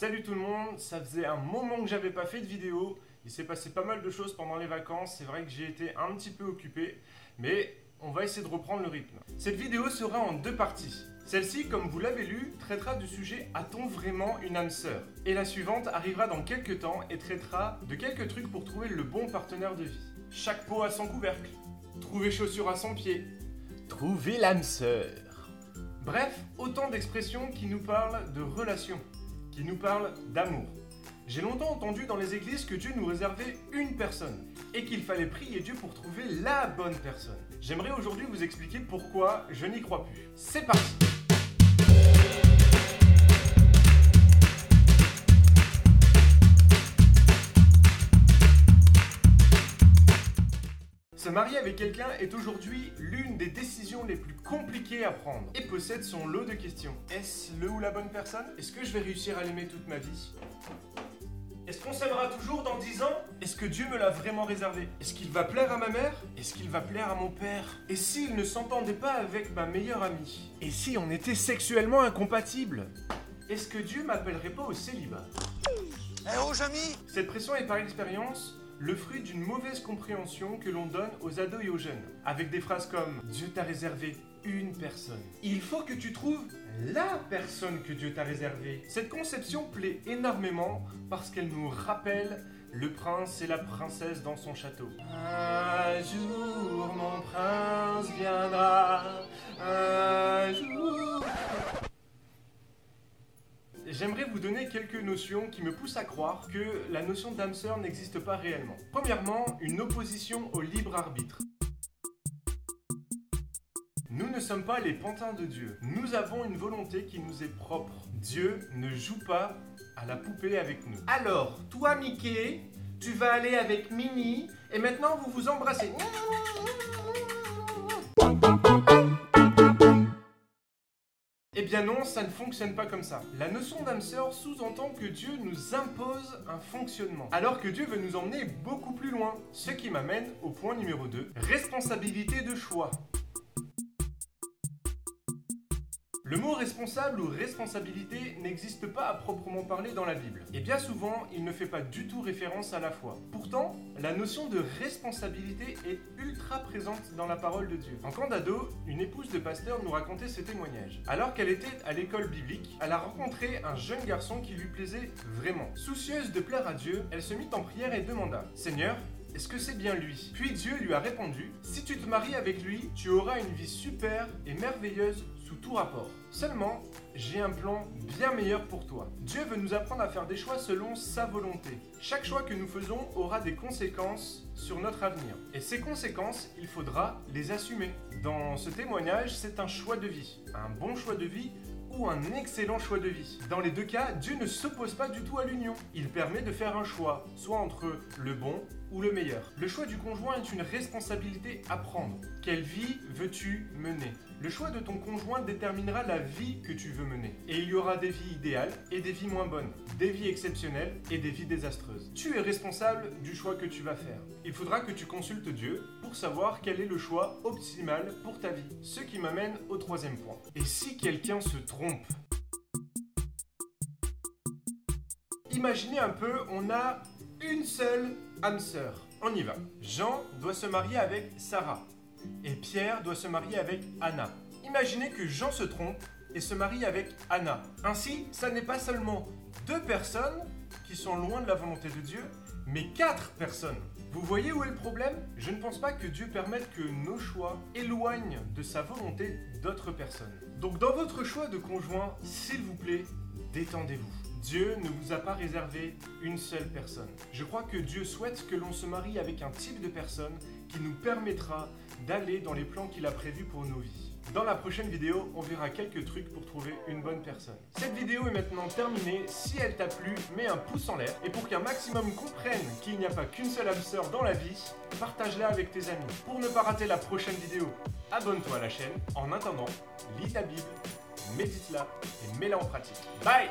Salut tout le monde, ça faisait un moment que j'avais pas fait de vidéo. Il s'est passé pas mal de choses pendant les vacances, c'est vrai que j'ai été un petit peu occupé, mais on va essayer de reprendre le rythme. Cette vidéo sera en deux parties. Celle-ci, comme vous l'avez lu, traitera du sujet A-t-on vraiment une âme sœur? Et la suivante arrivera dans quelques temps et traitera de quelques trucs pour trouver le bon partenaire de vie. Chaque peau a son couvercle. Trouver chaussure à son pied. Trouver l'âme sœur. Bref, autant d'expressions qui nous parlent de relations, qui nous parlent d'amour. J'ai longtemps entendu dans les églises que Dieu nous réservait une personne et qu'il fallait prier Dieu pour trouver la bonne personne. J'aimerais aujourd'hui vous expliquer pourquoi je n'y crois plus. C'est parti marier avec quelqu'un est aujourd'hui l'une des décisions les plus compliquées à prendre. Et possède son lot de questions. Est-ce le ou la bonne personne? Est-ce que je vais réussir à l'aimer toute ma vie? Est-ce qu'on s'aimera toujours dans 10 ans? Est-ce que Dieu me l'a vraiment réservé? Est-ce qu'il va plaire à ma mère? Est-ce qu'il va plaire à mon père? Et s'il ne s'entendait pas avec ma meilleure amie? Et si on était sexuellement incompatibles Est-ce que Dieu m'appellerait pas au célibat? Eh oh, Jamy! Cette pression est par expérience le fruit d'une mauvaise compréhension que l'on donne aux ados et aux jeunes, avec des phrases comme Dieu t'a réservé une personne. Il faut que tu trouves la personne que Dieu t'a réservée. Cette conception plaît énormément parce qu'elle nous rappelle le prince et la princesse dans son château. Un jour mon prince viendra, jour... J'aimerais vous donner quelques notions qui me poussent à croire que la notion d'âme sœur n'existe pas réellement. Premièrement, une opposition au libre arbitre. Nous ne sommes pas les pantins de Dieu. Nous avons une volonté qui nous est propre. Dieu ne joue pas à la poupée avec nous. Alors, toi Mickey, tu vas aller avec Minnie et maintenant vous vous embrassez. Non, ça ne fonctionne pas comme ça. La notion d'âme sœur sous-entend que Dieu nous impose un fonctionnement, alors que Dieu veut nous emmener beaucoup plus loin. Ce qui m'amène au point numéro 2, responsabilité de choix. Le mot responsable ou responsabilité n'existe pas à proprement parler dans la Bible. Et bien souvent, il ne fait pas du tout référence à la foi. Pourtant, la notion de responsabilité est ultra présente dans la parole de Dieu. En camp d'ado, une épouse de pasteur nous racontait ses témoignages. Alors qu'elle était à l'école biblique, elle a rencontré un jeune garçon qui lui plaisait vraiment. Soucieuse de plaire à Dieu, elle se mit en prière et demanda Seigneur, est-ce que c'est bien lui? Puis Dieu lui a répondu, si tu te maries avec lui, tu auras une vie super et merveilleuse sous tout rapport. Seulement, j'ai un plan bien meilleur pour toi. Dieu veut nous apprendre à faire des choix selon sa volonté. Chaque choix que nous faisons aura des conséquences sur notre avenir. Et ces conséquences, il faudra les assumer. Dans ce témoignage, c'est un choix de vie. Un bon choix de vie ou un excellent choix de vie. Dans les deux cas, Dieu ne s'oppose pas du tout à l'union. Il permet de faire un choix, soit entre le bon ou le meilleur. Le choix du conjoint est une responsabilité à prendre. Quelle vie veux-tu mener? Le choix de ton conjoint déterminera la vie que tu veux mener. Et il y aura des vies idéales et des vies moins bonnes, des vies exceptionnelles et des vies désastreuses. Tu es responsable du choix que tu vas faire. Il faudra que tu consultes Dieu pour savoir quel est le choix optimal pour ta vie. Ce qui m'amène au troisième point. Et si quelqu'un se trompe? Imaginez un peu, on a une seule âme sœur. On y va. Jean doit se marier avec Sarah et Pierre doit se marier avec Anna. Imaginez que Jean se trompe et se marie avec Anna. Ainsi, ça n'est pas seulement deux personnes qui sont loin de la volonté de Dieu, mais quatre personnes. Vous voyez où est le problème? Je ne pense pas que Dieu permette que nos choix éloignent de sa volonté d'autres personnes. Donc dans votre choix de conjoint, s'il vous plaît, détendez-vous. Dieu ne vous a pas réservé une seule personne. Je crois que Dieu souhaite que l'on se marie avec un type de personne qui nous permettra d'aller dans les plans qu'il a prévus pour nos vies. Dans la prochaine vidéo, on verra quelques trucs pour trouver une bonne personne. Cette vidéo est maintenant terminée. Si elle t'a plu, mets un pouce en l'air. Et pour qu'un maximum comprenne qu'il n'y a pas qu'une seule âme sœur dans la vie, partage-la avec tes amis. Pour ne pas rater la prochaine vidéo, abonne-toi à la chaîne. En attendant, lis ta Bible, médite-la et mets-la en pratique. Bye